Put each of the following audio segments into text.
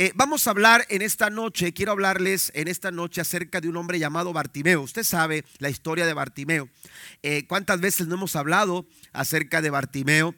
Eh, vamos a hablar en esta noche, quiero hablarles en esta noche acerca de un hombre llamado Bartimeo. Usted sabe la historia de Bartimeo. Eh, ¿Cuántas veces no hemos hablado acerca de Bartimeo?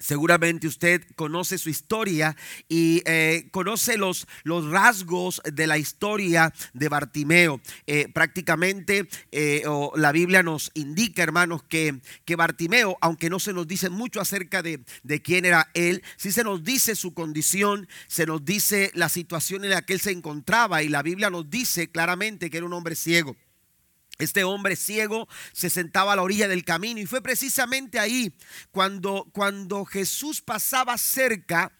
Seguramente usted conoce su historia y eh, conoce los, los, rasgos de la historia de Bartimeo. Eh, prácticamente eh, la Biblia nos indica, hermanos, que, que, Bartimeo, aunque no se nos dice mucho acerca de, de quién era él, sí se nos dice su condición, se nos dice la situación en la que él se encontraba y la Biblia nos dice claramente que era un hombre ciego. Este hombre ciego se sentaba a la orilla del camino y fue precisamente ahí cuando, cuando Jesús pasaba cerca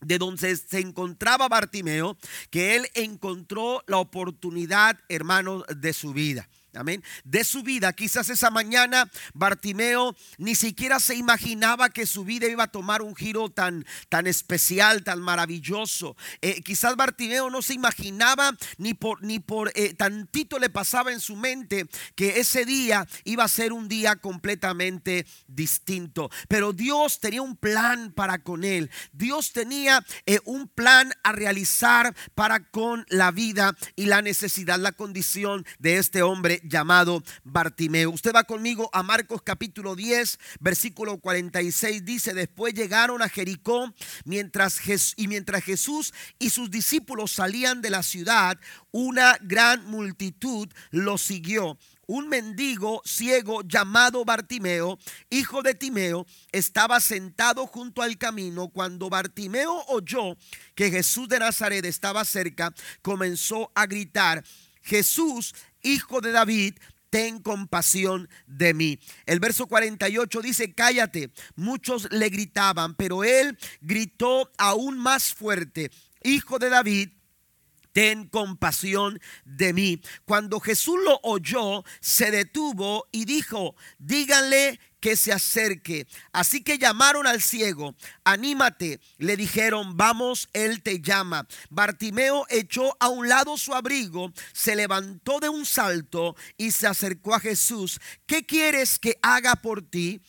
de donde se encontraba Bartimeo, que él encontró la oportunidad, hermanos, de su vida. Amén. De su vida. Quizás esa mañana Bartimeo ni siquiera se imaginaba que su vida iba a tomar un giro tan, tan especial, tan maravilloso. Eh, quizás Bartimeo no se imaginaba ni por, ni por eh, tantito le pasaba en su mente que ese día iba a ser un día completamente distinto. Pero Dios tenía un plan para con él. Dios tenía eh, un plan a realizar para con la vida y la necesidad, la condición de este hombre llamado Bartimeo. Usted va conmigo a Marcos capítulo 10, versículo 46. Dice, después llegaron a Jericó mientras y mientras Jesús y sus discípulos salían de la ciudad, una gran multitud los siguió un mendigo ciego llamado Bartimeo, hijo de Timeo, estaba sentado junto al camino. Cuando Bartimeo oyó que Jesús de Nazaret estaba cerca, comenzó a gritar, Jesús, hijo de David, ten compasión de mí. El verso 48 dice, cállate. Muchos le gritaban, pero él gritó aún más fuerte, hijo de David, ten compasión de mí. Cuando Jesús lo oyó, se detuvo y dijo, díganle que se acerque. Así que llamaron al ciego, anímate, le dijeron, vamos, él te llama. Bartimeo echó a un lado su abrigo, se levantó de un salto y se acercó a Jesús. ¿Qué quieres que haga por ti?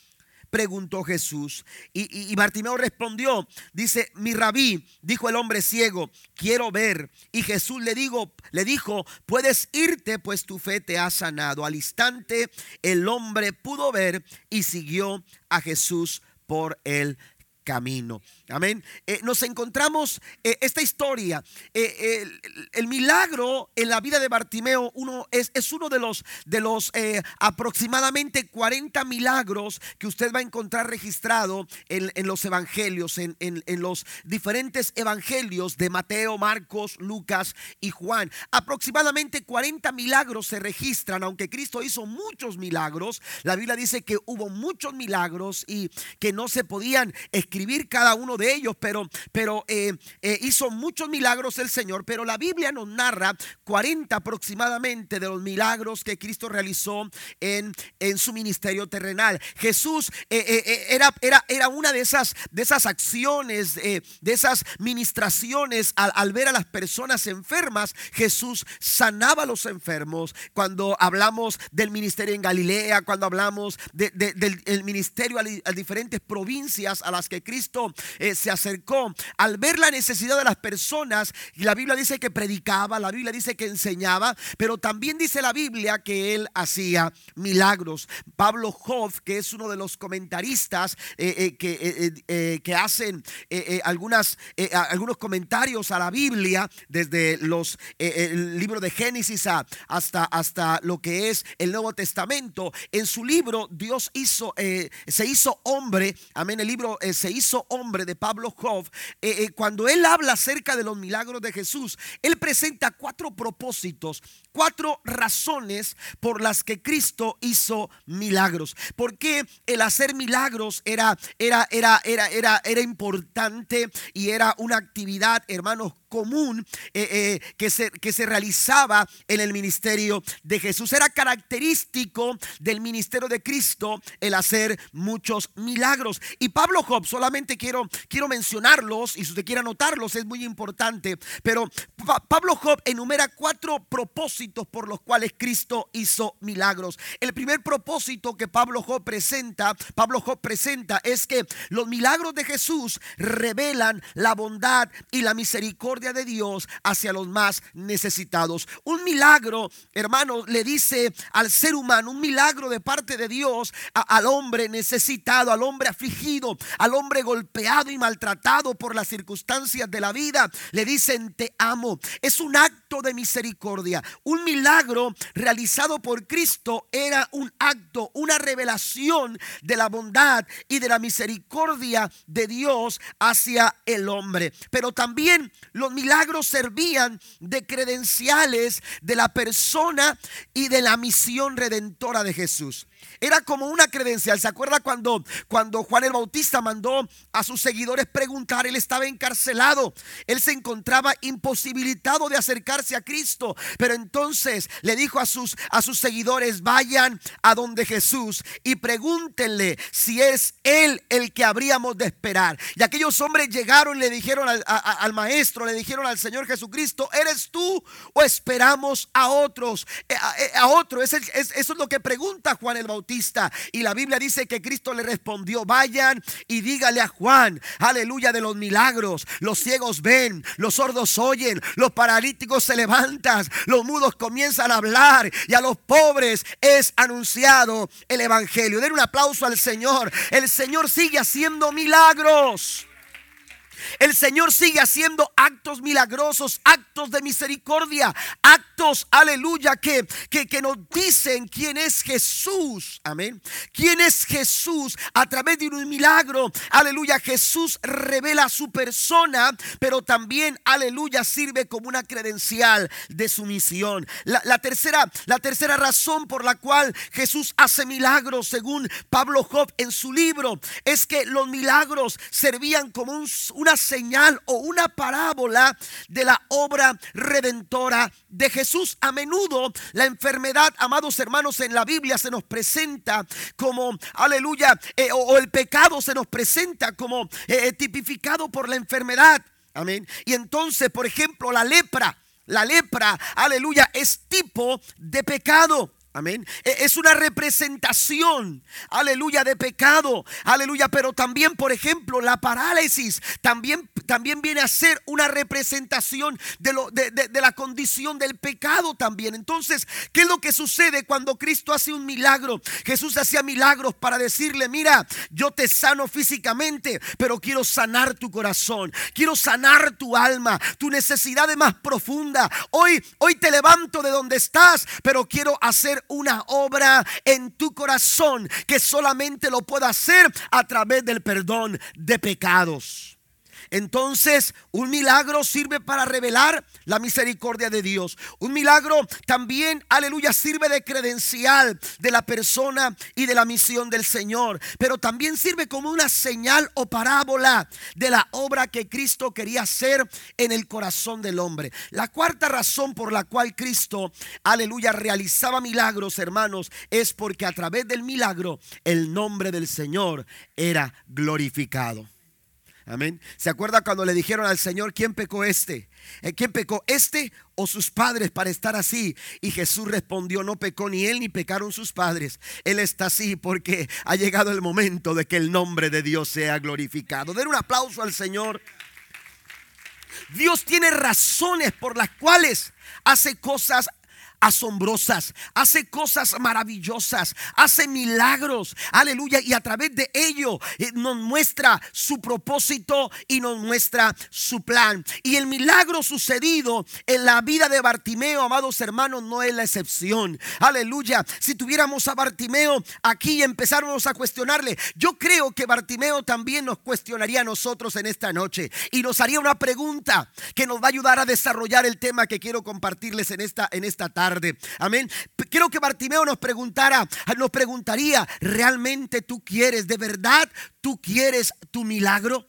Preguntó Jesús. Y, Bartimeo respondió, dice, mi rabí, dijo el hombre ciego, quiero ver. Y Jesús le, digo, le dijo, puedes irte, pues tu fe te ha sanado. Al instante el hombre pudo ver y siguió a Jesús por el camino. Amén. Eh, nos encontramos eh, esta historia. Eh, el, milagro en la vida de Bartimeo uno, es, es uno de los, de los aproximadamente 40 milagros que usted va a encontrar registrado en, los evangelios, en, en, los diferentes evangelios de Mateo, Marcos, Lucas y Juan. Aproximadamente 40 milagros se registran, aunque Cristo hizo muchos milagros. La Biblia dice que hubo muchos milagros y que no se podían escribir cada uno de ellos, pero, pero eh, eh, hizo muchos milagros el Señor, pero la Biblia nos narra 40 aproximadamente de los milagros que Cristo realizó en, en su ministerio terrenal. Jesús eh, era, era, era una de esas, de esas acciones, de esas ministraciones al, ver a las personas enfermas. Jesús sanaba a los enfermos. Cuando hablamos del ministerio en Galilea, cuando hablamos del ministerio a, diferentes provincias a las que Cristo eh, se acercó al ver la necesidad de las personas. Y la Biblia dice que predicaba, la Biblia dice que enseñaba, pero también dice la Biblia que él hacía milagros. Pablo Hoff, que es uno de los comentaristas eh, eh, que, que, hacen algunas, algunos comentarios a la Biblia, desde los, el libro de Génesis hasta, hasta lo que es el Nuevo Testamento, en su libro Dios hizo, se hizo hombre, amén, el libro se hizo hombre de Pablo Hoff, eh, eh, cuando él habla acerca de los milagros de Jesús, él presenta cuatro propósitos, cuatro razones por las que Cristo hizo milagros. Porque el hacer milagros era, era, era, era, era, era importante y era una actividad, hermanos, común eh, que, se, que se realizaba en el ministerio de Jesús. Era característico del ministerio de Cristo el hacer muchos milagros. Y Pablo Job solamente quiero, quiero mencionarlos y si usted quiere anotarlos es muy importante. Pero Pablo Job enumera cuatro propósitos por los cuales Cristo hizo milagros. El primer propósito que Pablo Job presenta, Pablo Job presenta es que los milagros de Jesús revelan la bondad y la misericordia de Dios hacia los más necesitados. Un milagro, hermano, le dice al ser humano, un milagro de parte de Dios al hombre necesitado, al hombre afligido, al hombre golpeado y maltratado por las circunstancias de la vida. Le dicen, te amo. Es un acto de misericordia. Un milagro realizado por Cristo era un acto, una revelación de la bondad y de la misericordia de Dios hacia el hombre. Pero también los milagros servían de credenciales de la persona y de la misión redentora de Jesús. Era como una credencial. ¿Se acuerda cuando, cuando Juan el Bautista mandó a sus seguidores preguntar? Él estaba encarcelado. Él se encontraba imposibilitado de acercarse a Cristo. Pero entonces le dijo a sus, a sus seguidores, vayan a donde Jesús y pregúntenle si es Él el que habríamos de esperar. Y aquellos hombres llegaron y le dijeron al, maestro, le dijeron al Señor Jesucristo, ¿eres tú o esperamos a otros? Eh, eh, a, otro. eso es lo que pregunta Juan el Bautista. Y la Biblia dice que Cristo le respondió, vayan y dígale a Juan, aleluya, de los milagros. Los ciegos ven, los sordos oyen, los paralíticos se levantan, los mudos comienzan a hablar y a los pobres es anunciado el Evangelio. Den un aplauso al Señor. El Señor sigue haciendo milagros. El Señor sigue haciendo actos milagrosos, actos de misericordia, actos, aleluya, que, que, que, nos dicen quién es Jesús. Amén. ¿Quién es Jesús? A través de un milagro, aleluya, Jesús revela su persona, pero también, aleluya, sirve como una credencial de su misión. La, tercera, la tercera razón por la cual Jesús hace milagros, según Pablo Job en su libro, es que los milagros servían como un, una señal o una parábola de la obra redentora de Jesús. A menudo la enfermedad, amados hermanos, en la Biblia se nos presenta como, aleluya, eh, o, el pecado se nos presenta como eh, eh, tipificado por la enfermedad. Amén. Y entonces, por ejemplo, la lepra. La lepra, aleluya, es tipo de pecado. Amén. E, es una representación, aleluya, de pecado, aleluya. Pero también, por ejemplo, la parálisis también, también viene a ser una representación de, lo, de, la condición del pecado también. Entonces, ¿qué es lo que sucede cuando Cristo hace un milagro? Jesús hacía milagros para decirle, mira, yo te sano físicamente, pero quiero sanar tu corazón, quiero sanar tu alma, tu necesidad de más profunda. Hoy, hoy te levanto de donde estás, pero quiero hacer una obra en tu corazón que solamente lo pueda hacer a través del perdón de pecados. Entonces, un milagro sirve para revelar la misericordia de Dios. Un milagro también, aleluya, sirve de credencial de la persona y de la misión del Señor. Pero también sirve como una señal o parábola de la obra que Cristo quería hacer en el corazón del hombre. La cuarta razón por la cual Cristo, aleluya, realizaba milagros, hermanos, es porque a través del milagro el nombre del Señor era glorificado. Amén. ¿Se acuerda cuando le dijeron al Señor, ¿quién pecó este? Eh, ¿Quién pecó este o sus padres para estar así? Y Jesús respondió, no pecó ni él ni pecaron sus padres. Él está así porque ha llegado el momento de que el nombre de Dios sea glorificado. Den un aplauso al Señor. Dios tiene razones por las cuales hace cosas asombrosas, hace cosas maravillosas, hace milagros, aleluya, y a través de ello eh, nos muestra su propósito y nos muestra su plan. Y el milagro sucedido en la vida de Bartimeo, amados hermanos, no es la excepción. Aleluya, si tuviéramos a Bartimeo aquí y empezáramos a cuestionarle, yo creo que Bartimeo también nos cuestionaría a nosotros en esta noche y nos haría una pregunta que nos va a ayudar a desarrollar el tema que quiero compartirles en esta, en esta tarde. Amén. Quiero que Bartimeo nos preguntara, nos preguntaría, ¿realmente tú quieres, de verdad tú quieres tu milagro?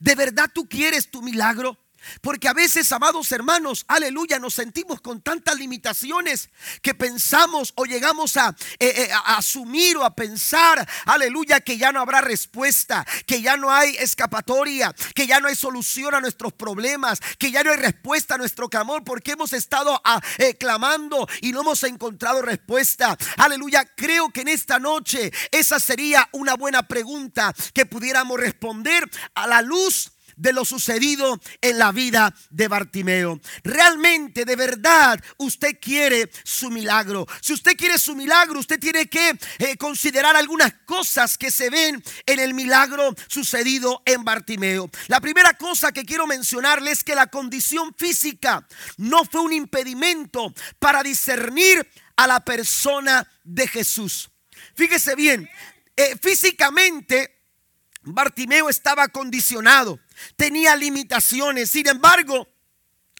¿De verdad tú quieres tu milagro? Porque a veces, amados hermanos, aleluya, nos sentimos con tantas limitaciones que pensamos o llegamos a, eh, eh, a, asumir o a pensar, aleluya, que ya no habrá respuesta, que ya no hay escapatoria, que ya no hay solución a nuestros problemas, que ya no hay respuesta a nuestro clamor, porque hemos estado a, ah, eh, clamando y no hemos encontrado respuesta. Aleluya, creo que en esta noche esa sería una buena pregunta que pudiéramos responder a la luz de lo sucedido en la vida de Bartimeo. Realmente, de verdad, usted quiere su milagro. Si usted quiere su milagro, usted tiene que eh, considerar algunas cosas que se ven en el milagro sucedido en Bartimeo. La primera cosa que quiero mencionarle es que la condición física no fue un impedimento para discernir a la persona de Jesús. Fíjese bien, eh, físicamente Bartimeo estaba condicionado tenía limitaciones. Sin embargo,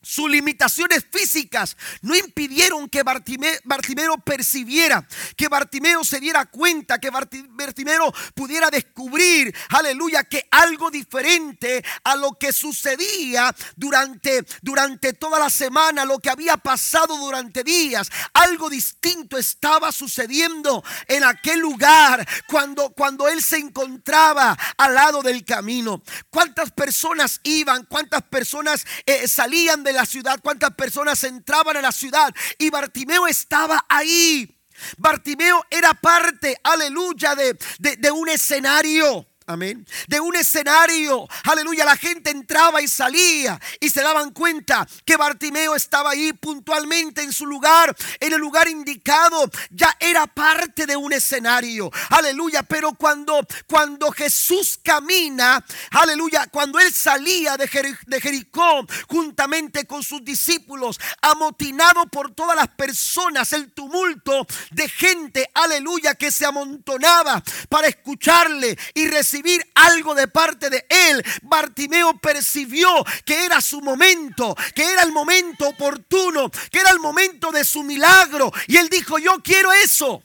sus limitaciones físicas no impidieron que Bartimeo, percibiera, que Bartimeo se diera cuenta, que Bartimeo pudiera descubrir, aleluya, que algo diferente a lo que sucedía durante, durante toda la semana, lo que había pasado durante días, algo distinto estaba sucediendo en aquel lugar cuando, cuando él se encontraba al lado del camino. ¿Cuántas personas iban? ¿Cuántas personas eh, salían de la ciudad, cuántas personas entraban a la ciudad y Bartimeo estaba ahí. Bartimeo era parte, aleluya, de, de un escenario. Amén. De un escenario. Aleluya. La gente entraba y salía y se daban cuenta que Bartimeo estaba ahí puntualmente en su lugar, en el lugar indicado. Ya era parte de un escenario. Aleluya. Pero cuando, cuando Jesús camina, aleluya, cuando él salía de, de Jericó juntamente con sus discípulos, amotinado por todas las personas, el tumulto de gente, aleluya, que se amontonaba para escucharle y recibir algo de parte de él, Bartimeo percibió que era su momento, que era el momento oportuno, que era el momento de su milagro. Y él dijo, yo quiero eso,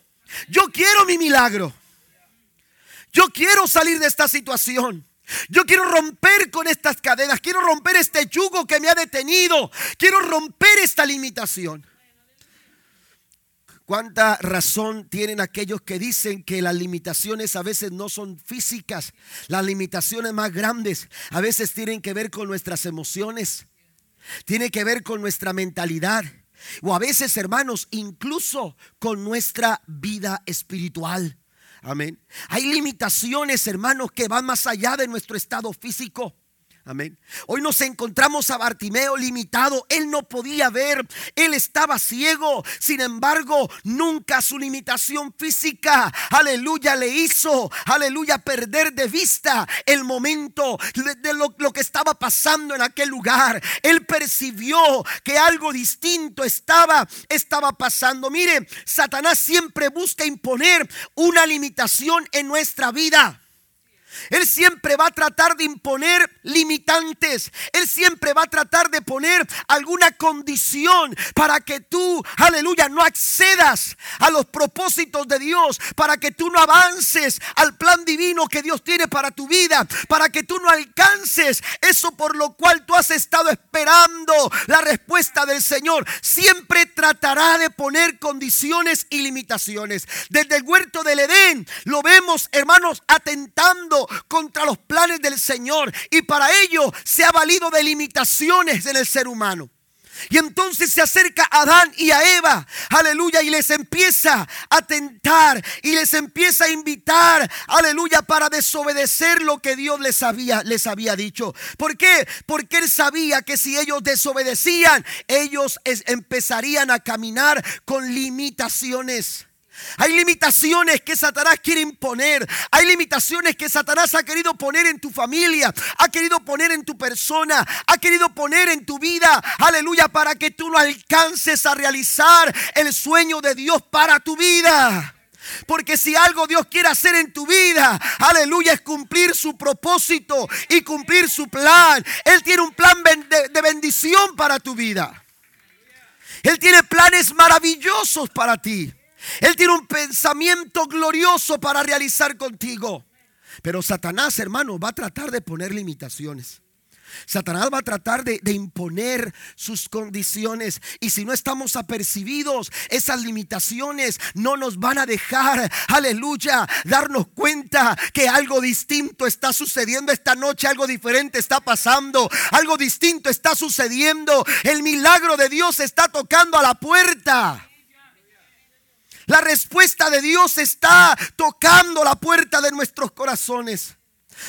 yo quiero mi milagro. Yo quiero salir de esta situación. Yo quiero romper con estas cadenas, quiero romper este yugo que me ha detenido, quiero romper esta limitación. ¿Cuánta razón tienen aquellos que dicen que las limitaciones a veces no son físicas? Las limitaciones más grandes a veces tienen que ver con nuestras emociones, tiene que ver con nuestra mentalidad. O a veces, hermanos, incluso con nuestra vida espiritual. Amén. Hay limitaciones, hermanos, que van más allá de nuestro estado físico. Amén. Hoy nos encontramos a Bartimeo limitado. Él no podía ver. Él estaba ciego. Sin embargo, nunca su limitación física, aleluya, le hizo, aleluya, perder de vista el momento de, lo, lo que estaba pasando en aquel lugar. Él percibió que algo distinto estaba, estaba pasando. Mire, Satanás siempre busca imponer una limitación en nuestra vida. Él siempre va a tratar de imponer limitantes. Él siempre va a tratar de poner alguna condición para que tú, aleluya, no accedas a los propósitos de Dios, para que tú no avances al plan divino que Dios tiene para tu vida, para que tú no alcances eso por lo cual tú has estado esperando la respuesta del Señor. Siempre tratará de poner condiciones y limitaciones. Desde el huerto del Edén lo vemos, hermanos, atentando contra los planes del Señor y para ello se ha valido de limitaciones en el ser humano. Y entonces se acerca a Adán y a Eva, aleluya, y les empieza a tentar y les empieza a invitar, aleluya, para desobedecer lo que Dios les había, les había dicho. ¿Por qué? Porque él sabía que si ellos desobedecían, ellos empezarían a caminar con limitaciones. Hay limitaciones que Satanás quiere imponer. Hay limitaciones que Satanás ha querido poner en tu familia, ha querido poner en tu persona, ha querido poner en tu vida. Aleluya, para que tú no alcances a realizar el sueño de Dios para tu vida. Porque si algo Dios quiere hacer en tu vida, aleluya, es cumplir su propósito y cumplir su plan. Él tiene un plan de bendición para tu vida. Él tiene planes maravillosos para ti. Él tiene un pensamiento glorioso para realizar contigo. Pero Satanás, hermano, va a tratar de poner limitaciones. Satanás va a tratar de, imponer sus condiciones y si no estamos apercibidos, esas limitaciones no nos van a dejar, aleluya, darnos cuenta que algo distinto está sucediendo esta noche, algo diferente está pasando, algo distinto está sucediendo, el milagro de Dios está tocando a la puerta. La respuesta de Dios está tocando la puerta de nuestros corazones.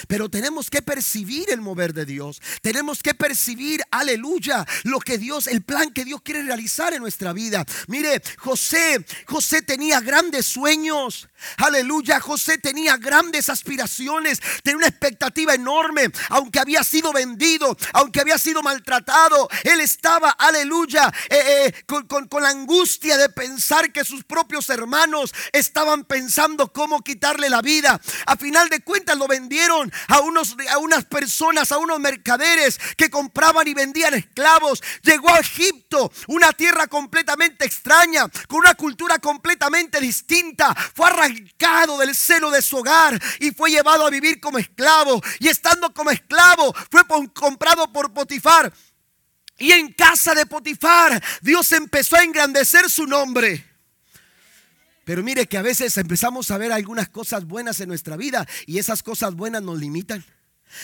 Pero tenemos que percibir el mover de Dios. Tenemos que percibir, aleluya, lo que Dios, el plan que Dios quiere realizar en nuestra vida. Mire, José, José tenía grandes sueños. Aleluya, José tenía grandes aspiraciones, tenía una expectativa enorme, aunque había sido vendido, aunque había sido maltratado, él estaba, aleluya, eh, eh, con, la angustia de pensar que sus propios hermanos estaban pensando cómo quitarle la vida. A final de cuentas lo vendieron a, unos, a unas personas, a unos mercaderes que compraban y vendían esclavos. Llegó a Egipto, una tierra completamente extraña, con una cultura completamente distinta. Fue arrancado del seno de su hogar y fue llevado a vivir como esclavo. Y estando como esclavo fue comprado por Potifar. Y en casa de Potifar Dios empezó a engrandecer su nombre. Pero mire que a veces empezamos a ver algunas cosas buenas en nuestra vida y esas cosas buenas nos limitan.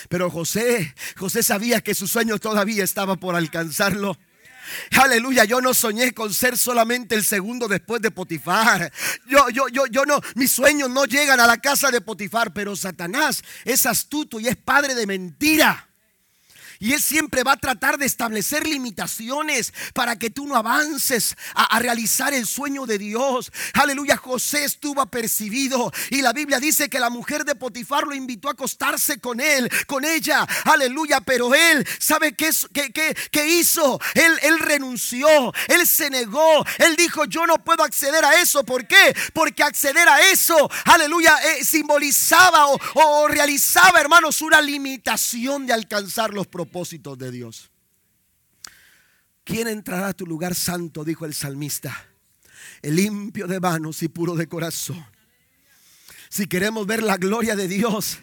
Pero José, José sabía que su sueño todavía estaba por alcanzarlo. Aleluya, yo no soñé con ser solamente el segundo después de Potifar. Yo, yo, yo, yo no, mis sueños no llegan a la casa de Potifar, pero Satanás es astuto y es padre de mentira. Y Él siempre va a tratar de establecer limitaciones para que tú no avances a, realizar el sueño de Dios. Aleluya, José estuvo apercibido y la Biblia dice que la mujer de Potifar lo invitó a acostarse con él, con ella. Aleluya, pero él, ¿sabe qué, qué, hizo? Él, él renunció, él se negó, él dijo, yo no puedo acceder a eso. ¿Por qué? Porque acceder a eso, aleluya, eh, simbolizaba o, o realizaba, hermanos, una limitación de alcanzar los propósitos de Dios. ¿Quién entrará a tu lugar santo? Dijo el salmista. El limpio de manos y puro de corazón. Si queremos ver la gloria de Dios,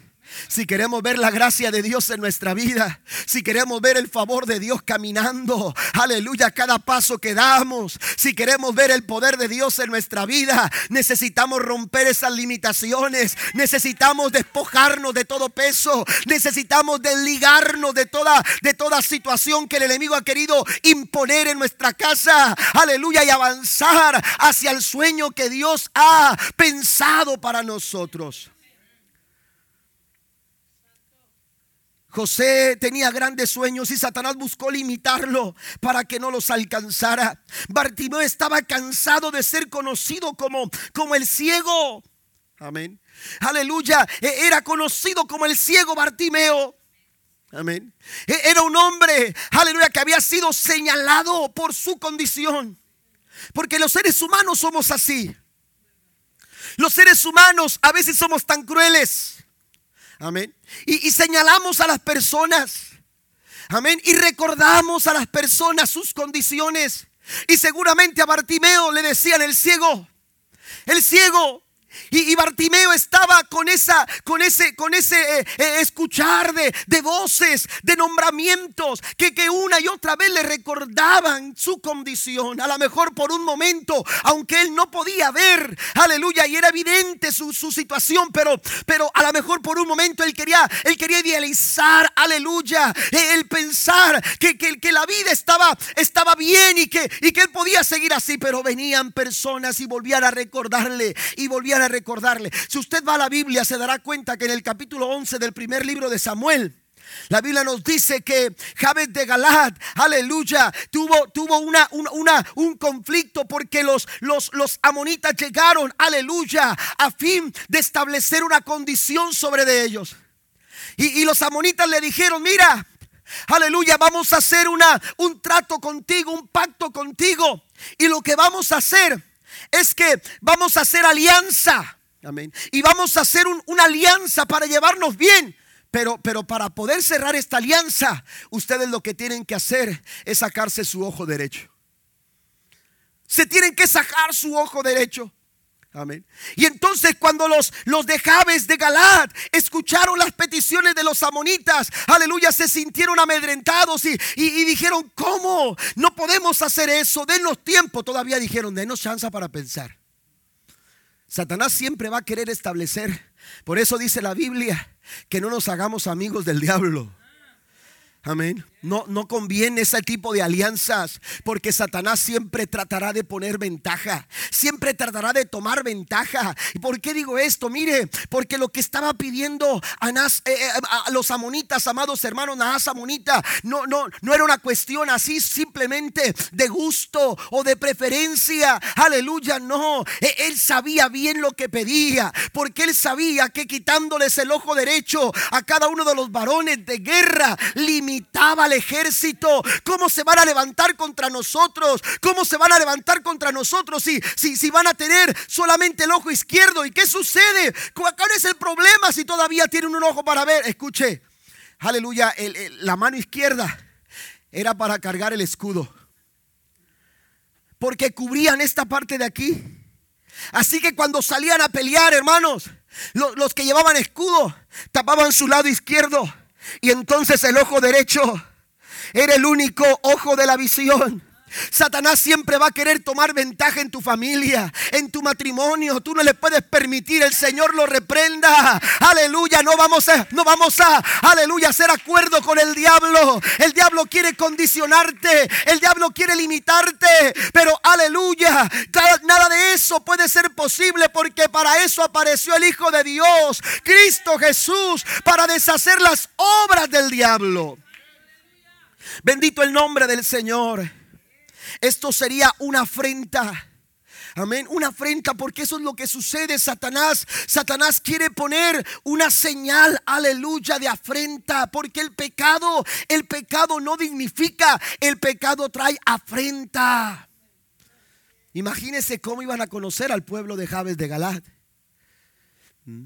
si queremos ver la gracia de Dios en nuestra vida, si queremos ver el favor de Dios caminando, aleluya, cada paso que damos, si queremos ver el poder de Dios en nuestra vida, necesitamos romper esas limitaciones, necesitamos despojarnos de todo peso, necesitamos desligarnos de toda de toda situación que el enemigo ha querido imponer en nuestra casa, aleluya, y avanzar hacia el sueño que Dios ha pensado para nosotros. José tenía grandes sueños y Satanás buscó limitarlo para que no los alcanzara. Bartimeo estaba cansado de ser conocido como, como el ciego. Amén. Aleluya. E, era conocido como el ciego Bartimeo. Amén. E, era un hombre, aleluya, que había sido señalado por su condición. Porque los seres humanos somos así. Los seres humanos a veces somos tan crueles Amén. Y, señalamos a las personas. Amén. Y recordamos a las personas sus condiciones. Y seguramente a Bartimeo le decían el ciego. El ciego y, Bartimeo estaba con, esa, con ese, con ese eh, eh, escuchar de, de, voces, de nombramientos, que, que una y otra vez le recordaban su condición. A lo mejor por un momento, aunque él no podía ver, aleluya, y era evidente su, su situación, pero, pero a lo mejor por un momento él quería, él quería idealizar, aleluya, eh, el pensar que, que, la vida estaba, estaba bien y que, y que él podía seguir así, pero venían personas y volvían a recordarle y volvían a recordarle. Si usted va a la Biblia se dará cuenta que en el capítulo 11 del primer libro de Samuel, la Biblia nos dice que Jabez de Galad, aleluya, tuvo, tuvo una, una, un conflicto porque los, los, los amonitas llegaron, aleluya, a fin de establecer una condición sobre de ellos. Y, y los amonitas le dijeron, mira, aleluya, vamos a hacer una, un trato contigo, un pacto contigo. Y lo que vamos a hacer es que vamos a hacer alianza. Amén. Y vamos a hacer una alianza para llevarnos bien. Pero, pero para poder cerrar esta alianza, ustedes lo que tienen que hacer es sacarse su ojo derecho. Se tienen que sacar su ojo derecho. Amén. Y entonces cuando los, los de Jabes de Galad escucharon las peticiones de los amonitas, aleluya, se sintieron amedrentados y, y, dijeron, ¿cómo? No podemos hacer eso, denos tiempo. Todavía dijeron, denos chance para pensar. Satanás siempre va a querer establecer. Por eso dice la Biblia que no nos hagamos amigos del diablo. Amén. No, no conviene ese tipo de alianzas porque Satanás siempre tratará de poner ventaja, siempre tratará de tomar ventaja. ¿Y por qué digo esto? Mire, porque lo que estaba pidiendo a, eh, eh, a los amonitas, amados hermanos, Naas no, no, no era una cuestión así simplemente de gusto o de preferencia. Aleluya, no. E, él sabía bien lo que pedía, porque él sabía que quitándoles el ojo derecho a cada uno de los varones de guerra, limitaba al ejército. ¿Cómo se van a levantar contra nosotros? ¿Cómo se van a levantar contra nosotros si, si, si van a tener solamente el ojo izquierdo? ¿Y qué sucede? ¿Cuál es el problema si todavía tienen un ojo para ver? Escuche, aleluya, la mano izquierda era para cargar el escudo. Porque cubrían esta parte de aquí. Así que cuando salían a pelear, hermanos, los, los que llevaban escudo tapaban su lado izquierdo. Y entonces el ojo derecho era el único ojo de la visión. Satanás siempre va a querer tomar ventaja en tu familia, en tu matrimonio. Tú no le puedes permitir, el Señor lo reprenda. Aleluya, no vamos a, no vamos a, aleluya, hacer acuerdo con el diablo. El diablo quiere condicionarte, el diablo quiere limitarte, pero aleluya, nada de eso puede ser posible porque para eso apareció el Hijo de Dios, Cristo Jesús, para deshacer las obras del diablo. Bendito el nombre del Señor. Esto sería una afrenta. Amén, una afrenta porque eso es lo que sucede. Satanás, Satanás quiere poner una señal, aleluya, de afrenta, porque el pecado, el pecado no dignifica, el pecado trae afrenta. Imagínense cómo iban a conocer al pueblo de Jabes de Galad. ¿Mm?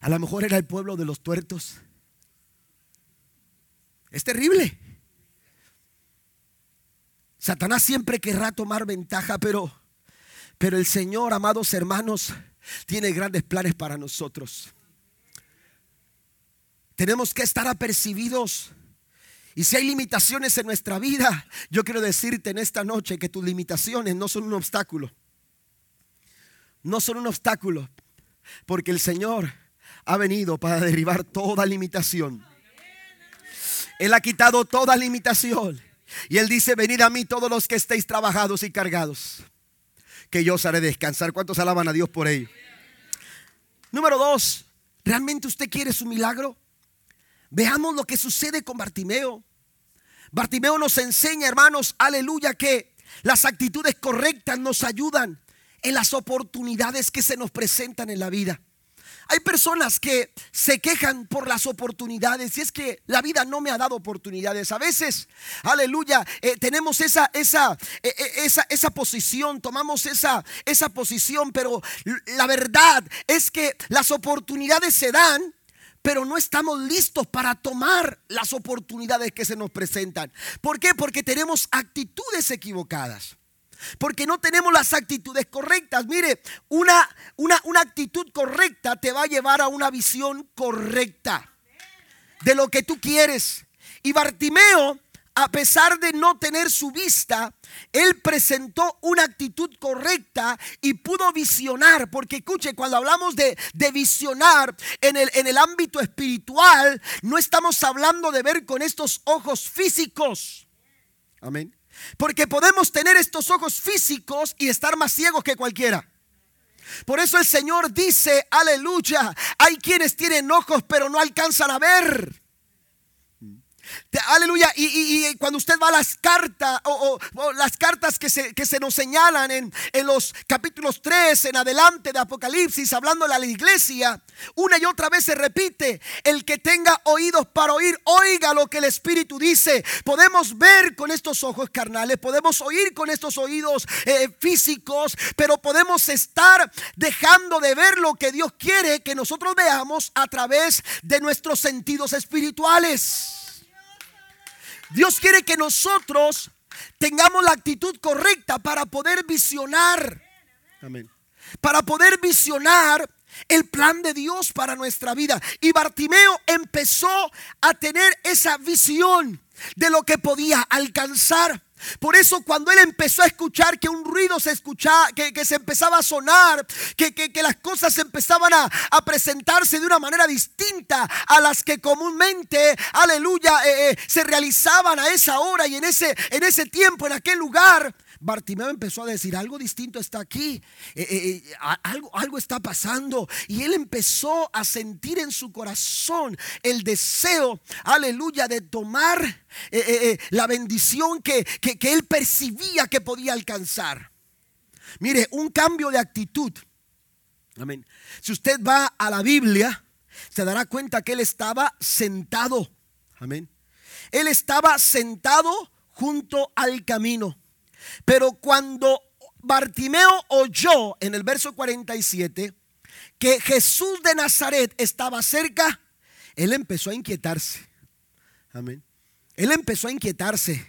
A lo mejor era el pueblo de los tuertos. Es terrible. Satanás siempre querrá tomar ventaja, pero, pero el Señor, amados hermanos, tiene grandes planes para nosotros. Tenemos que estar apercibidos. Y si hay limitaciones en nuestra vida, yo quiero decirte en esta noche que tus limitaciones no son un obstáculo. No son un obstáculo, porque el Señor ha venido para derribar toda limitación. Él ha quitado toda limitación. Y Él dice, venid a mí todos los que estéis trabajados y cargados, que yo os haré descansar. ¿Cuántos alaban a Dios por ello? Número dos, ¿realmente usted quiere su milagro? Veamos lo que sucede con Bartimeo. Bartimeo nos enseña, hermanos, aleluya, que las actitudes correctas nos ayudan en las oportunidades que se nos presentan en la vida. Hay personas que se quejan por las oportunidades y es que la vida no me ha dado oportunidades. A veces, aleluya, eh, tenemos esa, esa, eh, eh, esa, esa posición, tomamos esa, esa posición, pero la verdad es que las oportunidades se dan pero no estamos listos para tomar las oportunidades que se nos presentan. ¿Por qué? Porque tenemos actitudes equivocadas. Porque no tenemos las actitudes correctas. Mire, una, una, una actitud correcta te va a llevar a una visión correcta de lo que tú quieres. Y Bartimeo, a pesar de no tener su vista, él presentó una actitud correcta y pudo visionar. Porque escuche, cuando hablamos de, de visionar en el, en el ámbito espiritual, no estamos hablando de ver con estos ojos físicos. Amén. Porque podemos tener estos ojos físicos y estar más ciegos que cualquiera. Por eso el Señor dice, aleluya, hay quienes tienen ojos pero no alcanzan a ver. Aleluya. Y, cuando usted va a las cartas o, las cartas que se, que se nos señalan en, en, los capítulos 3 en adelante de Apocalipsis, hablando a la iglesia, una y otra vez se repite, el que tenga oídos para oír, oiga lo que el Espíritu dice. Podemos ver con estos ojos carnales, podemos oír con estos oídos eh, físicos, pero podemos estar dejando de ver lo que Dios quiere que nosotros veamos a través de nuestros sentidos espirituales. Dios quiere que nosotros tengamos la actitud correcta para poder visionar. Amén. para poder visionar el plan de Dios para nuestra vida. Y Bartimeo empezó a tener esa visión de lo que podía alcanzar. Por eso cuando él empezó a escuchar que un ruido se escuchaba, que, se empezaba a sonar, que, que, las cosas empezaban a, a, presentarse de una manera distinta a las que comúnmente, aleluya, eh, eh, se realizaban a esa hora y en ese, en ese tiempo, en aquel lugar, Bartimeo empezó a decir, algo distinto está aquí, eh, eh, eh, algo, algo está pasando. Y él empezó a sentir en su corazón el deseo, aleluya, de tomar la bendición que, que él percibía que podía alcanzar. Mire, un cambio de actitud. Amén. Si usted va a la Biblia, se dará cuenta que él estaba sentado. Amén. Él estaba sentado junto al camino. Pero cuando Bartimeo oyó en el verso 47 que Jesús de Nazaret estaba cerca, él empezó a inquietarse. Amén. Él empezó a inquietarse.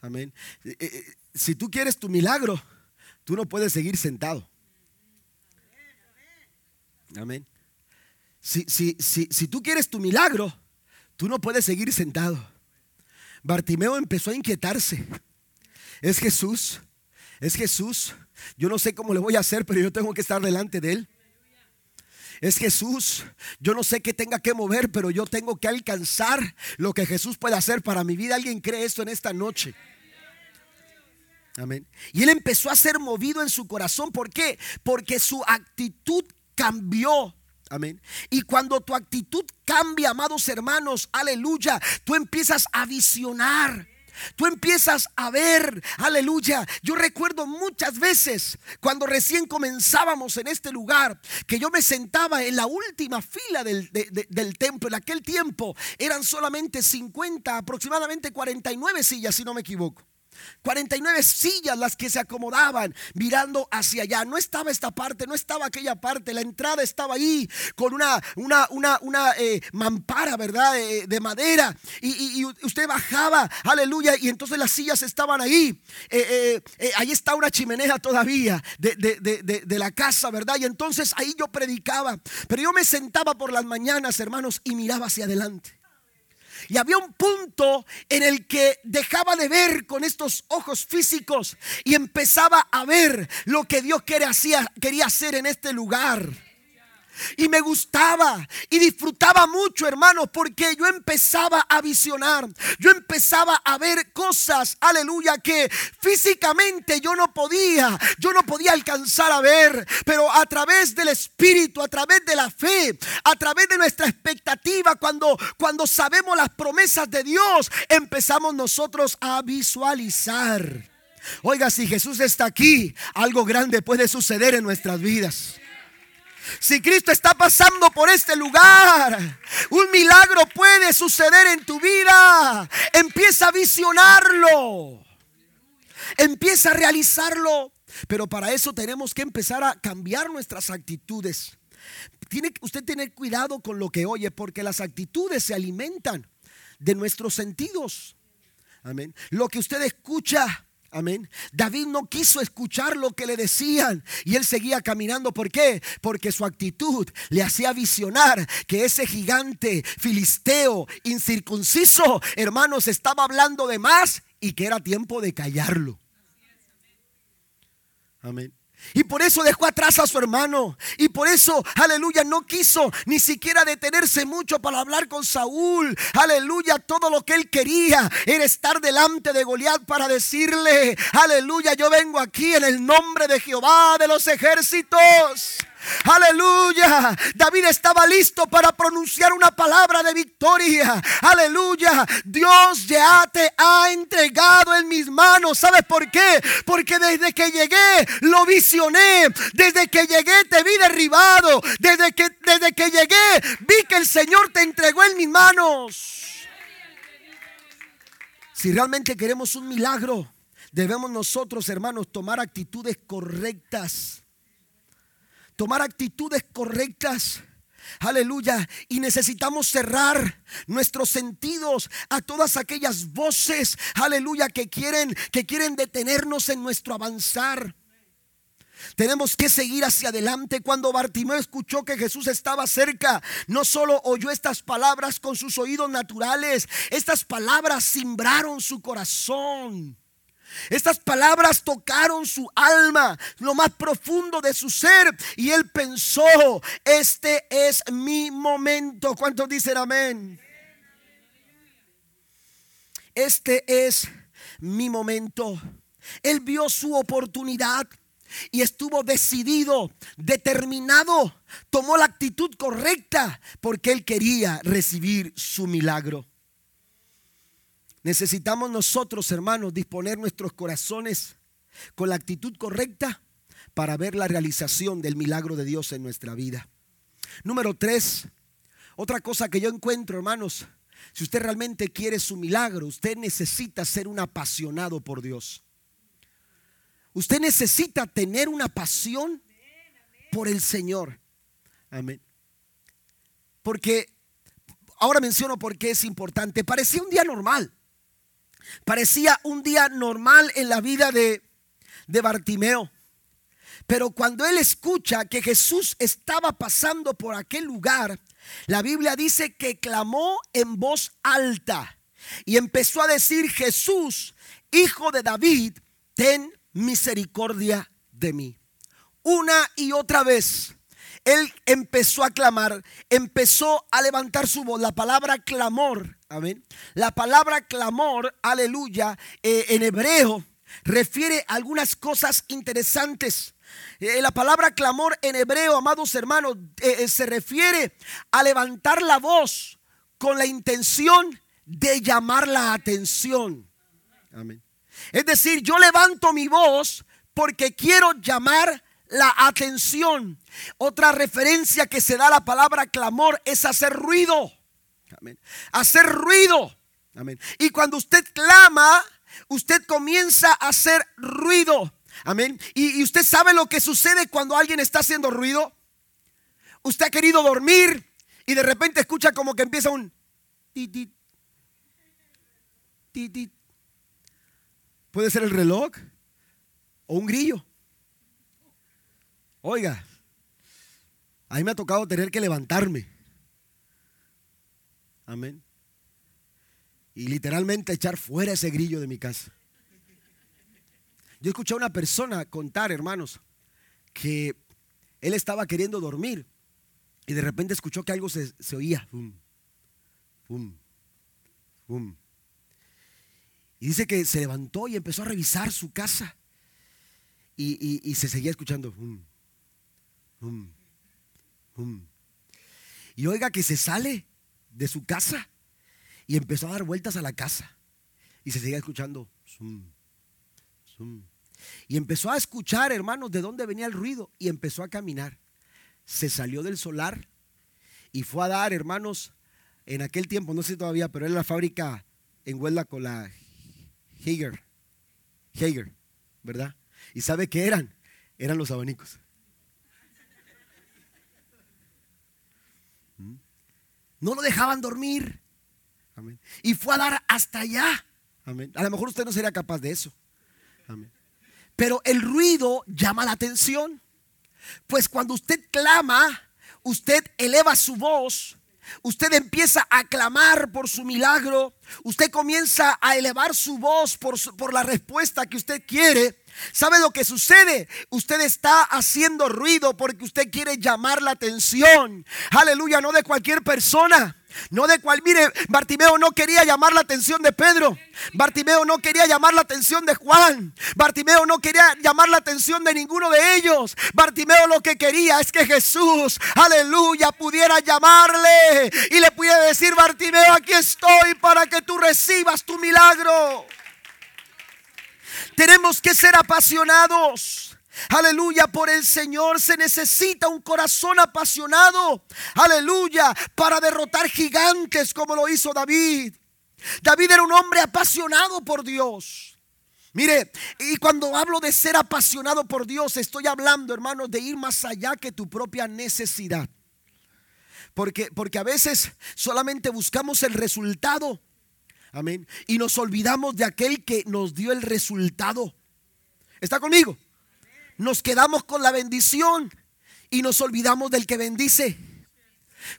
Amén. Eh, eh, si tú quieres tu milagro, tú no puedes seguir sentado. Amén. Si, si, si, si tú quieres tu milagro, tú no puedes seguir sentado. Bartimeo empezó a inquietarse. Es Jesús. Es Jesús. Yo no sé cómo le voy a hacer, pero yo tengo que estar delante de Él. Es Jesús. Yo no sé qué tenga que mover, pero yo tengo que alcanzar lo que Jesús puede hacer para mi vida. ¿Alguien cree esto en esta noche? Amén. Y él empezó a ser movido en su corazón. ¿Por qué? Porque su actitud cambió. Amén. Y cuando tu actitud cambia, amados hermanos, aleluya, tú empiezas a visionar. Tú empiezas a ver, aleluya. Yo recuerdo muchas veces cuando recién comenzábamos en este lugar, que yo me sentaba en la última fila del, del, templo. En aquel tiempo eran solamente 50, aproximadamente 49 sillas, si no me equivoco. 49 sillas las que se acomodaban mirando hacia allá. No estaba esta parte, no estaba aquella parte. La entrada estaba ahí con una, una, una, una eh, mampara, ¿verdad? Eh, de madera. Y, usted bajaba, aleluya. Y entonces las sillas estaban ahí. Eh, ahí está una chimenea todavía de, de la casa, ¿verdad? Y entonces ahí yo predicaba. Pero yo me sentaba por las mañanas, hermanos, y miraba hacia adelante. Y había un punto en el que dejaba de ver con estos ojos físicos y empezaba a ver lo que Dios quería, hacer en este lugar. Y me gustaba y disfrutaba mucho, hermanos, porque yo empezaba a visionar. Yo empezaba a ver cosas, aleluya, que físicamente yo no podía, yo no podía alcanzar a ver. Pero a través del Espíritu, a través de la fe, a través de nuestra expectativa, cuando, cuando sabemos las promesas de Dios, empezamos nosotros a visualizar. Oiga, si Jesús está aquí, algo grande puede suceder en nuestras vidas. Si Cristo está pasando por este lugar, un milagro puede suceder en tu vida. Empieza a visionarlo. Empieza a realizarlo. Pero para eso tenemos que empezar a cambiar nuestras actitudes. Tiene usted tener cuidado con lo que oye, porque las actitudes se alimentan de nuestros sentidos. Amén. Lo que usted escucha Amén. David no quiso escuchar lo que le decían y él seguía caminando. ¿Por qué? Porque su actitud le hacía visionar que ese gigante filisteo incircunciso, hermanos, estaba hablando de más y que era tiempo de callarlo. Amén. Y por eso dejó atrás a su hermano. Y por eso, aleluya, no quiso ni siquiera detenerse mucho para hablar con Saúl. Aleluya, todo lo que él quería era estar delante de Goliat para decirle, aleluya, yo vengo aquí en el nombre de Jehová de los ejércitos. Aleluya. David estaba listo para pronunciar una palabra de victoria. Aleluya. Dios ya te ha entregado en mis manos. ¿Sabes por qué? Porque desde que llegué lo visioné. Desde que llegué te vi derribado. Desde que, desde que llegué vi que el Señor te entregó en mis manos. Si realmente queremos un milagro, debemos nosotros, hermanos, tomar actitudes correctas tomar actitudes correctas. Aleluya. Y necesitamos cerrar nuestros sentidos a todas aquellas voces, aleluya, que quieren que quieren detenernos en nuestro avanzar. Tenemos que seguir hacia adelante. Cuando Bartimeo escuchó que Jesús estaba cerca, no solo oyó estas palabras con sus oídos naturales, estas palabras simbraron su corazón. Estas palabras tocaron su alma, lo más profundo de su ser, y él pensó, este es mi momento. ¿Cuántos dicen amén? Este es mi momento. Él vio su oportunidad y estuvo decidido, determinado, tomó la actitud correcta porque él quería recibir su milagro. Necesitamos nosotros, hermanos, disponer nuestros corazones con la actitud correcta para ver la realización del milagro de Dios en nuestra vida. Número tres, otra cosa que yo encuentro, hermanos, si usted realmente quiere su milagro, usted necesita ser un apasionado por Dios. Usted necesita tener una pasión por el Señor. Amén. Porque, ahora menciono por qué es importante. Parecía un día normal. Parecía un día normal en la vida de, de Bartimeo. Pero cuando él escucha que Jesús estaba pasando por aquel lugar, la Biblia dice que clamó en voz alta y empezó a decir, Jesús, hijo de David, ten misericordia de mí. Una y otra vez, él empezó a clamar, empezó a levantar su voz. La palabra clamor, amén. La palabra clamor, aleluya, eh, en hebreo refiere a algunas cosas interesantes. Eh, la palabra clamor en hebreo, amados hermanos, eh, se refiere a levantar la voz con la intención de llamar la atención. Amén. Es decir, yo levanto mi voz porque quiero llamar la atención. Otra referencia que se da a la palabra clamor es hacer ruido. Amén. Hacer ruido. Amén. Y cuando usted clama, usted comienza a hacer ruido. Amén. Y, usted sabe lo que sucede cuando alguien está haciendo ruido. Usted ha querido dormir y de repente escucha como que empieza un Puede ser el reloj o un grillo. Oiga, a mí me ha tocado tener que levantarme. Amén. Y literalmente echar fuera ese grillo de mi casa. Yo escuché a una persona contar, hermanos, que él estaba queriendo dormir y de repente escuchó que algo se, oía. Bum, bum, bum. Y dice que se levantó y empezó a revisar su casa. Y, se seguía escuchando. Y oiga que se sale de su casa y empezó a dar vueltas a la casa. Y se seguía escuchando. Y empezó a escuchar, hermanos, de dónde venía el ruido. Y empezó a caminar. Se salió del solar y fue a dar, hermanos, en aquel tiempo, no sé todavía, pero era la fábrica en Huelva con la Hager. Hager, ¿verdad? ¿Y sabe qué eran? Eran los abanicos. No lo dejaban dormir. Amén. Y fue a dar hasta allá. Amén. A lo mejor usted no sería capaz de eso. Amén. Pero el ruido llama la atención. Pues cuando usted clama, usted eleva su voz usted empieza a clamar por su milagro, usted comienza a elevar su voz por, por la respuesta que usted quiere, ¿Sabe lo que sucede? Usted está haciendo ruido porque usted quiere llamar la atención. Aleluya, no de cualquier persona. No de cual, mire, Bartimeo no quería llamar la atención de Pedro. Bartimeo no quería llamar la atención de Juan. Bartimeo no quería llamar la atención de ninguno de ellos. Bartimeo lo que quería es que Jesús, aleluya, pudiera llamarle y le pudiera decir, Bartimeo, aquí estoy para que tú recibas tu milagro. Tenemos que ser apasionados. Aleluya, por el Señor se necesita un corazón apasionado. Aleluya, para derrotar gigantes como lo hizo David. David era un hombre apasionado por Dios. Mire, y cuando hablo de ser apasionado por Dios, estoy hablando, hermanos, de ir más allá que tu propia necesidad. Porque, porque a veces solamente buscamos el resultado Amén. Y nos olvidamos de aquel que nos dio el resultado. ¿Está conmigo? nos quedamos con la bendición y nos olvidamos del que bendice.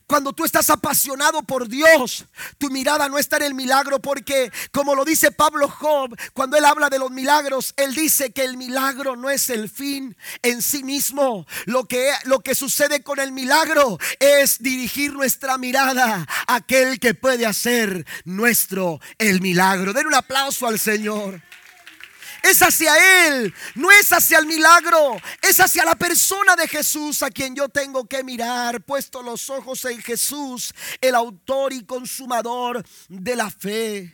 Cuando tú estás apasionado por Dios, tu mirada no está en el milagro porque, como lo dice Pablo Job, cuando él habla de los milagros, él dice que el milagro no es el fin en sí mismo. Lo que, lo que sucede con el milagro es dirigir nuestra mirada a aquel que puede hacer nuestro el milagro. Den un aplauso al Señor es hacia Él, no es hacia el milagro, es hacia la persona de Jesús a quien yo tengo que mirar, puesto los ojos en Jesús, el autor y consumador de la fe.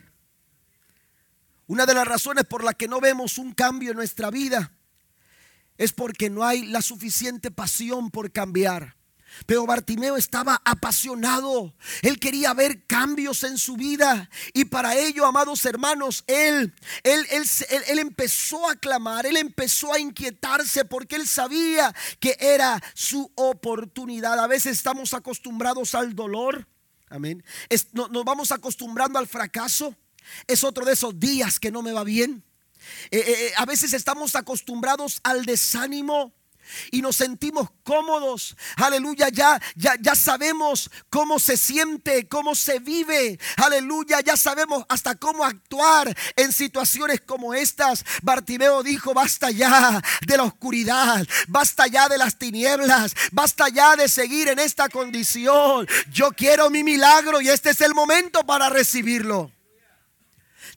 Una de las razones por las que no vemos un cambio en nuestra vida es porque no hay la suficiente pasión por cambiar. Pero Bartimeo estaba apasionado. Él quería ver cambios en su vida. Y para ello, amados hermanos, él, él, él, él, empezó a clamar, él empezó a inquietarse porque él sabía que era su oportunidad. A veces estamos acostumbrados al dolor. Amén. nos vamos acostumbrando al fracaso. Es otro de esos días que no me va bien. Eh, eh, eh, a veces estamos acostumbrados al desánimo y nos sentimos cómodos. Aleluya, ya, ya, ya sabemos cómo se siente, cómo se vive. Aleluya, ya sabemos hasta cómo actuar en situaciones como estas. Bartimeo dijo, basta ya de la oscuridad, basta ya de las tinieblas, basta ya de seguir en esta condición. Yo quiero mi milagro y este es el momento para recibirlo.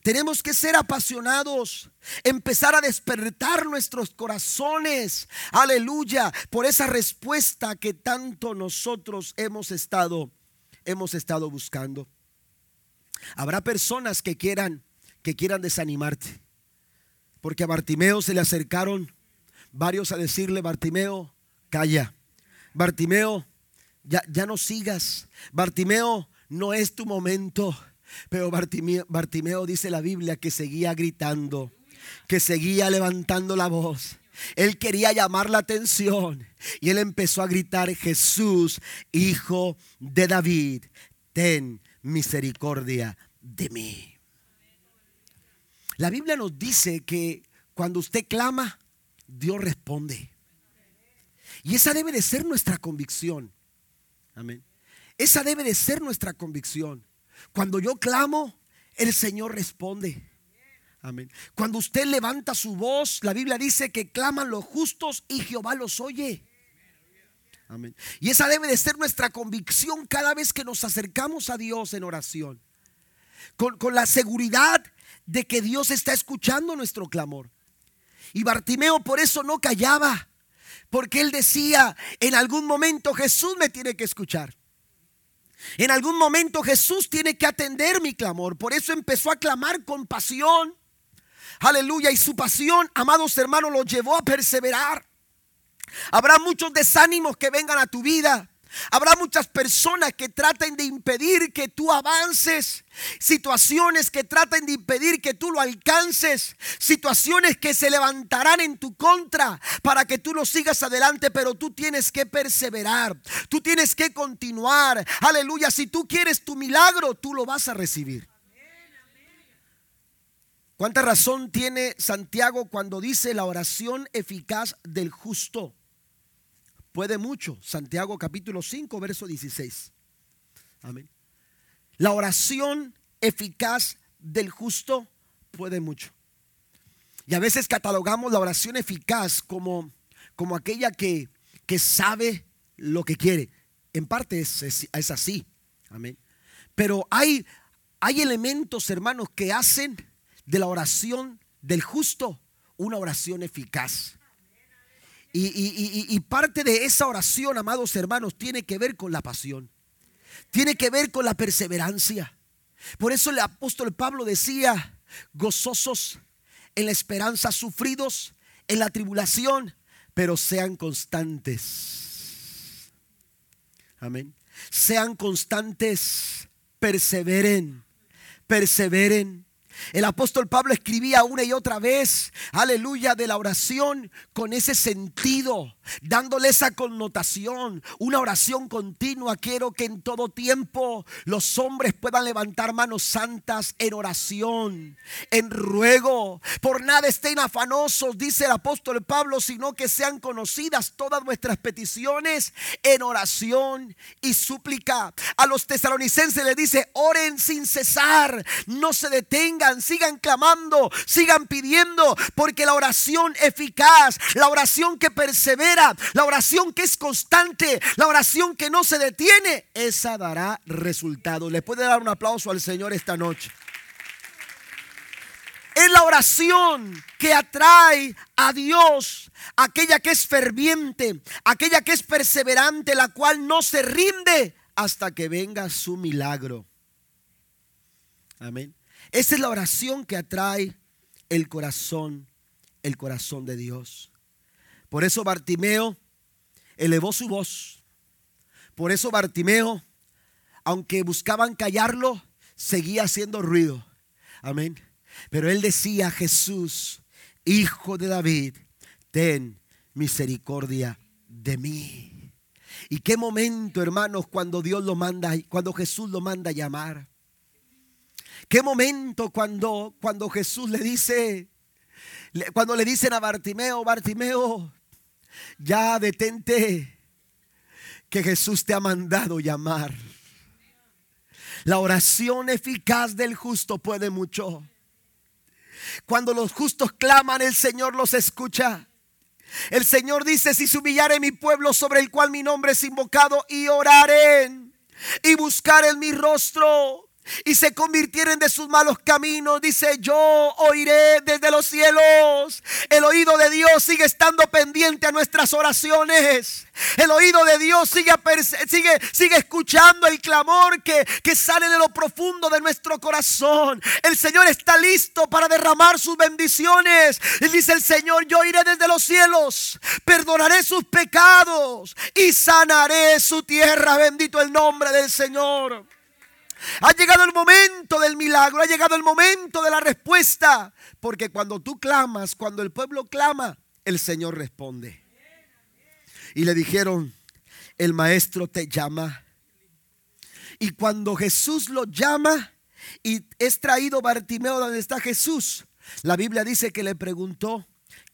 Tenemos que ser apasionados, empezar a despertar nuestros corazones, aleluya, por esa respuesta que tanto nosotros hemos estado hemos estado buscando. Habrá personas que quieran que quieran desanimarte. Porque a Bartimeo se le acercaron varios a decirle, Bartimeo, calla. Bartimeo, ya, ya no sigas. Bartimeo, no es tu momento. Pero Bartimeo, dice la Biblia que seguía gritando, que seguía levantando la voz. Él quería llamar la atención y él empezó a gritar, Jesús, hijo de David, ten misericordia de mí. La Biblia nos dice que cuando usted clama, Dios responde. Y esa debe de ser nuestra convicción. Amén. Esa debe de ser nuestra convicción. Cuando yo clamo, el Señor responde. Amén. Cuando usted levanta su voz, la Biblia dice que claman los justos y Jehová los oye. Amén. Y esa debe de ser nuestra convicción cada vez que nos acercamos a Dios en oración. Con, con la seguridad de que Dios está escuchando nuestro clamor. Y Bartimeo por eso no callaba, porque él decía, en algún momento Jesús me tiene que escuchar. En algún momento Jesús tiene que atender mi clamor. Por eso empezó a clamar con pasión. Aleluya. Y su pasión, amados hermanos, lo llevó a perseverar. Habrá muchos desánimos que vengan a tu vida. Habrá muchas personas que traten de impedir que tú avances, situaciones que traten de impedir que tú lo alcances, situaciones que se levantarán en tu contra para que tú no sigas adelante, pero tú tienes que perseverar, tú tienes que continuar. Aleluya, si tú quieres tu milagro, tú lo vas a recibir. ¿Cuánta razón tiene Santiago cuando dice la oración eficaz del justo? Puede mucho. Santiago capítulo 5, verso 16. Amén. La oración eficaz del justo puede mucho. Y a veces catalogamos la oración eficaz como, como aquella que, que sabe lo que quiere. En parte es, es, así. Amén. Pero hay, hay elementos, hermanos, que hacen de la oración del justo una oración eficaz. Y, parte de esa oración, amados hermanos, tiene que ver con la pasión. Tiene que ver con la perseverancia. Por eso el apóstol Pablo decía, gozosos en la esperanza, sufridos en la tribulación, pero sean constantes. Amén. Sean constantes, perseveren, perseveren. El apóstol Pablo escribía una y otra vez, aleluya, de la oración con ese sentido, dándole esa connotación, una oración continua. Quiero que en todo tiempo los hombres puedan levantar manos santas en oración, en ruego. Por nada estén afanosos, dice el apóstol Pablo, sino que sean conocidas todas nuestras peticiones en oración y súplica. A los tesalonicenses le dice, oren sin cesar, no se detengan, sigan clamando, sigan pidiendo, porque la oración eficaz, la oración que persevera, la oración que es constante, la oración que no se detiene, esa dará resultado. ¿Le puede dar un aplauso al Señor esta noche? Es la oración que atrae a Dios, aquella que es ferviente, aquella que es perseverante, la cual no se rinde hasta que venga su milagro. Amén. Esa es la oración que atrae el corazón, el corazón de Dios. Por eso Bartimeo elevó su voz. Por eso Bartimeo, aunque buscaban callarlo, seguía haciendo ruido. Amén. Pero él decía, Jesús, hijo de David, ten misericordia de mí. Y qué momento, hermanos, cuando Dios lo manda, cuando Jesús lo manda a llamar. Qué momento cuando, cuando Jesús le dice, cuando le dicen a Bartimeo, Bartimeo, ya detente, que Jesús te ha mandado llamar. La oración eficaz del justo puede mucho. Cuando los justos claman, el Señor los escucha. El Señor dice, si se humillare mi pueblo sobre el cual mi nombre es invocado y oraren y buscar en mi rostro y se convirtieren de sus malos caminos, dice, yo oiré desde los cielos. El oído de Dios sigue estando pendiente a nuestras oraciones. El oído de Dios sigue, sigue, sigue escuchando el clamor que, que sale de lo profundo de nuestro corazón. El Señor está listo para derramar sus bendiciones. Y dice el Señor, yo iré desde los cielos, perdonaré sus pecados y sanaré su tierra. Bendito el nombre del Señor. Ha llegado el momento del milagro, ha llegado el momento de la respuesta. Porque cuando tú clamas, cuando el pueblo clama, el Señor responde. Y le dijeron, el maestro te llama. Y cuando Jesús lo llama y es traído Bartimeo donde está Jesús, la Biblia dice que le preguntó,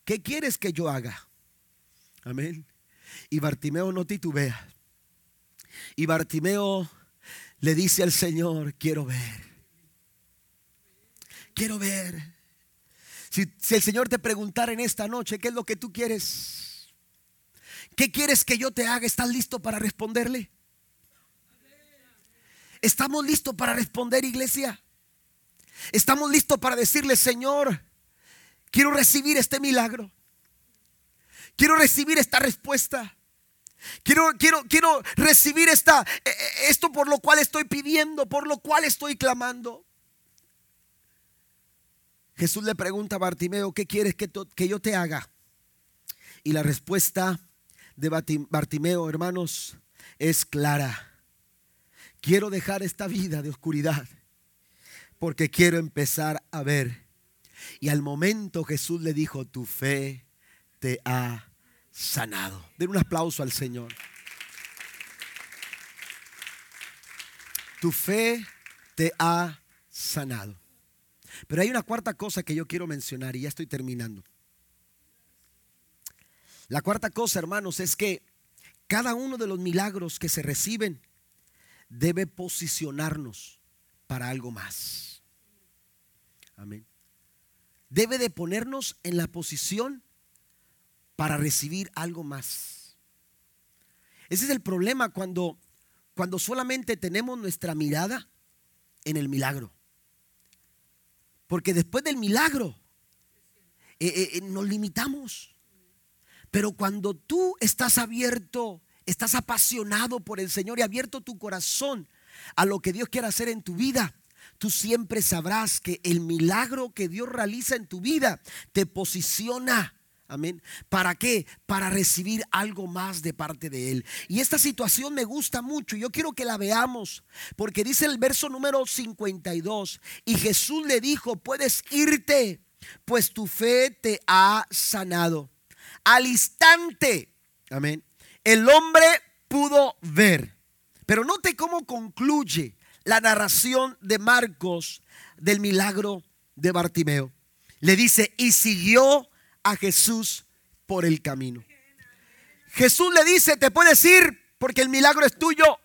¿qué quieres que yo haga? Amén. Y Bartimeo no titubea. Y Bartimeo le dice al Señor, quiero ver. Quiero ver. Si, el Señor te preguntara en esta noche, ¿qué es lo que tú quieres? ¿Qué quieres que yo te haga? ¿Estás listo para responderle? ¿Estamos listos para responder, iglesia? ¿Estamos listos para decirle, Señor, quiero recibir este milagro? Quiero recibir esta respuesta. Quiero, quiero, quiero recibir esta, eh, eh, esto por lo cual estoy pidiendo, por lo cual estoy clamando. Jesús le pregunta a Bartimeo, ¿qué quieres que, que yo te haga? Y la respuesta de Bartimeo, hermanos, es clara. Quiero dejar esta vida de oscuridad porque quiero empezar a ver. Y al momento Jesús le dijo, tu fe te ha sanado. Den un aplauso al Señor. Tu fe te ha sanado. Pero hay una cuarta cosa que yo quiero mencionar y ya estoy terminando. La cuarta cosa, hermanos, es que cada uno de los milagros que se reciben debe posicionarnos para algo más. Amén. Debe de ponernos en la posición para recibir algo más. Ese es el problema cuando, cuando solamente tenemos nuestra mirada en el milagro. Porque después del milagro eh, eh, eh, nos limitamos. Pero cuando tú estás abierto, estás apasionado por el Señor y abierto tu corazón a lo que Dios quiere hacer en tu vida, tú siempre sabrás que el milagro que Dios realiza en tu vida te posiciona Amén. ¿Para qué? Para recibir algo más de parte de Él. Y esta situación me gusta mucho. Yo quiero que la veamos. Porque dice el verso número 52. Y Jesús le dijo, puedes irte, pues tu fe te ha sanado. Al instante, amén, el hombre pudo ver. Pero note cómo concluye la narración de Marcos del milagro de Bartimeo. Le dice, y siguió a Jesús por el camino. Jesús le dice, te puedes ir porque el milagro es tuyo.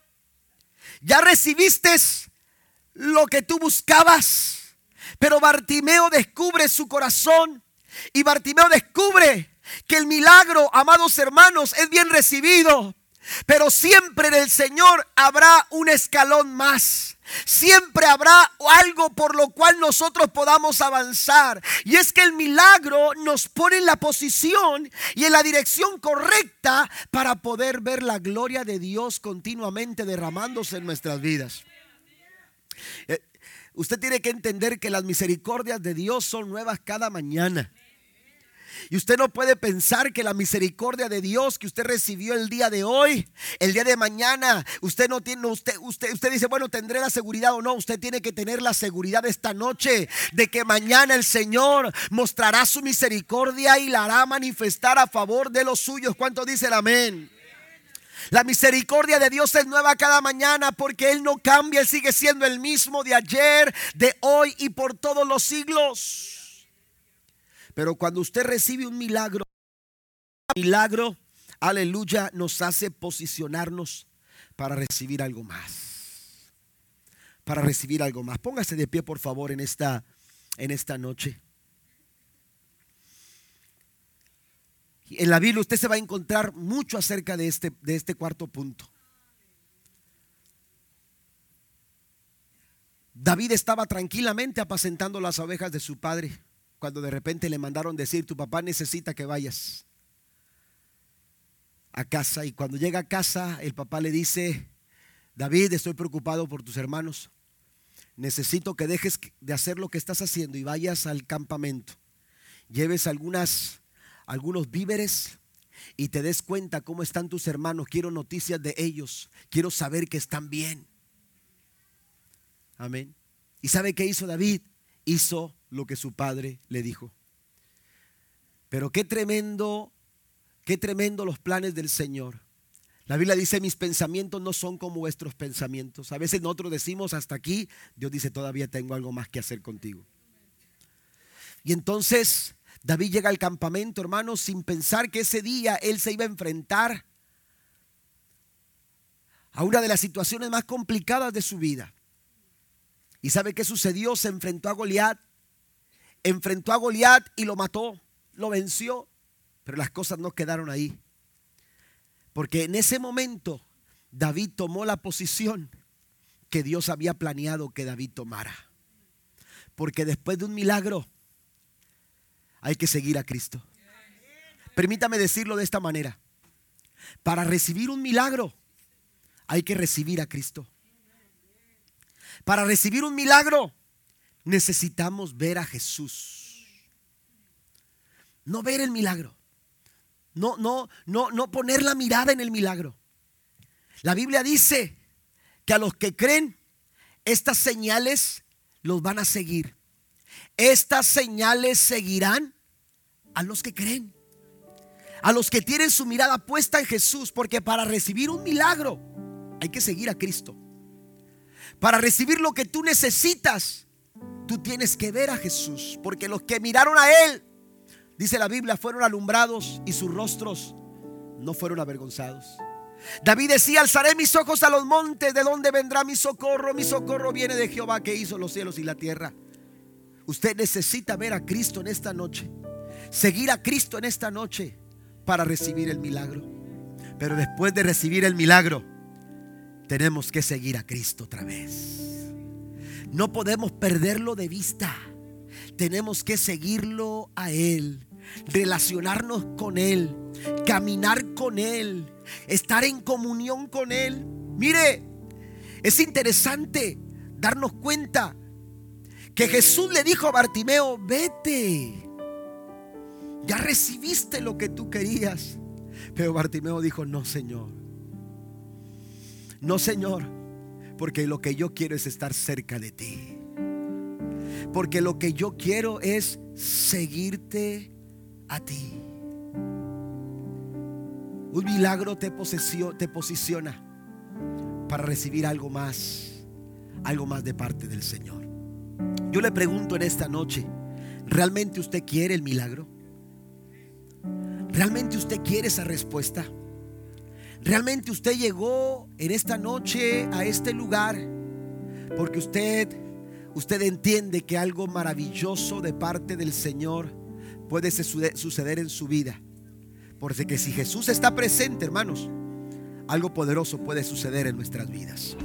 Ya recibiste lo que tú buscabas. Pero Bartimeo descubre su corazón y Bartimeo descubre que el milagro, amados hermanos, es bien recibido. Pero siempre en el Señor habrá un escalón más. Siempre habrá algo por lo cual nosotros podamos avanzar. Y es que el milagro nos pone en la posición y en la dirección correcta para poder ver la gloria de Dios continuamente derramándose en nuestras vidas. Eh, usted tiene que entender que las misericordias de Dios son nuevas cada mañana. Y usted no puede pensar que la misericordia de Dios que usted recibió el día de hoy, el día de mañana, usted no tiene, usted, usted, usted dice, bueno, tendré la seguridad o no. Usted tiene que tener la seguridad esta noche de que mañana el Señor mostrará su misericordia y la hará manifestar a favor de los suyos. ¿Cuánto dice el amén? La misericordia de Dios es nueva cada mañana porque Él no cambia, Él sigue siendo el mismo de ayer, de hoy y por todos los siglos. Pero cuando usted recibe un milagro, milagro, aleluya, nos hace posicionarnos para recibir algo más. Para recibir algo más. Póngase de pie, por favor, en esta, en esta noche. En la Biblia usted se va a encontrar mucho acerca de este, de este cuarto punto. David estaba tranquilamente apacentando las ovejas de su padre cuando de repente le mandaron decir, tu papá necesita que vayas a casa. Y cuando llega a casa, el papá le dice, David, estoy preocupado por tus hermanos. Necesito que dejes de hacer lo que estás haciendo y vayas al campamento. Lleves algunas, algunos víveres y te des cuenta cómo están tus hermanos. Quiero noticias de ellos. Quiero saber que están bien. Amén. ¿Y sabe qué hizo David? Hizo lo que su padre le dijo. Pero qué tremendo, qué tremendo los planes del Señor. La Biblia dice, mis pensamientos no son como vuestros pensamientos. A veces nosotros decimos hasta aquí, Dios dice, todavía tengo algo más que hacer contigo. Y entonces David llega al campamento, hermanos, sin pensar que ese día él se iba a enfrentar a una de las situaciones más complicadas de su vida. ¿Y sabe qué sucedió? Se enfrentó a Goliat enfrentó a Goliat y lo mató, lo venció, pero las cosas no quedaron ahí. Porque en ese momento David tomó la posición que Dios había planeado que David tomara. Porque después de un milagro hay que seguir a Cristo. Permítame decirlo de esta manera. Para recibir un milagro hay que recibir a Cristo. Para recibir un milagro necesitamos ver a Jesús. No ver el milagro. No, no, no, no poner la mirada en el milagro. La Biblia dice que a los que creen, estas señales los van a seguir. Estas señales seguirán a los que creen. A los que tienen su mirada puesta en Jesús. Porque para recibir un milagro hay que seguir a Cristo. Para recibir lo que tú necesitas Tú tienes que ver a Jesús, porque los que miraron a Él, dice la Biblia, fueron alumbrados y sus rostros no fueron avergonzados. David decía, alzaré mis ojos a los montes, ¿de dónde vendrá mi socorro? Mi socorro viene de Jehová que hizo los cielos y la tierra. Usted necesita ver a Cristo en esta noche, seguir a Cristo en esta noche para recibir el milagro. Pero después de recibir el milagro, tenemos que seguir a Cristo otra vez. No podemos perderlo de vista. Tenemos que seguirlo a Él, relacionarnos con Él, caminar con Él, estar en comunión con Él. Mire, es interesante darnos cuenta que Jesús le dijo a Bartimeo, vete. Ya recibiste lo que tú querías. Pero Bartimeo dijo, no, Señor. No, Señor. Porque lo que yo quiero es estar cerca de ti. Porque lo que yo quiero es seguirte a ti. Un milagro te, te posiciona para recibir algo más, algo más de parte del Señor. Yo le pregunto en esta noche, ¿realmente usted quiere el milagro? ¿Realmente usted quiere esa respuesta? ¿Realmente usted llegó en esta noche a este lugar porque usted usted entiende que algo maravilloso de parte del Señor puede suceder en su vida? Porque que si Jesús está presente, hermanos, algo poderoso puede suceder en nuestras vidas.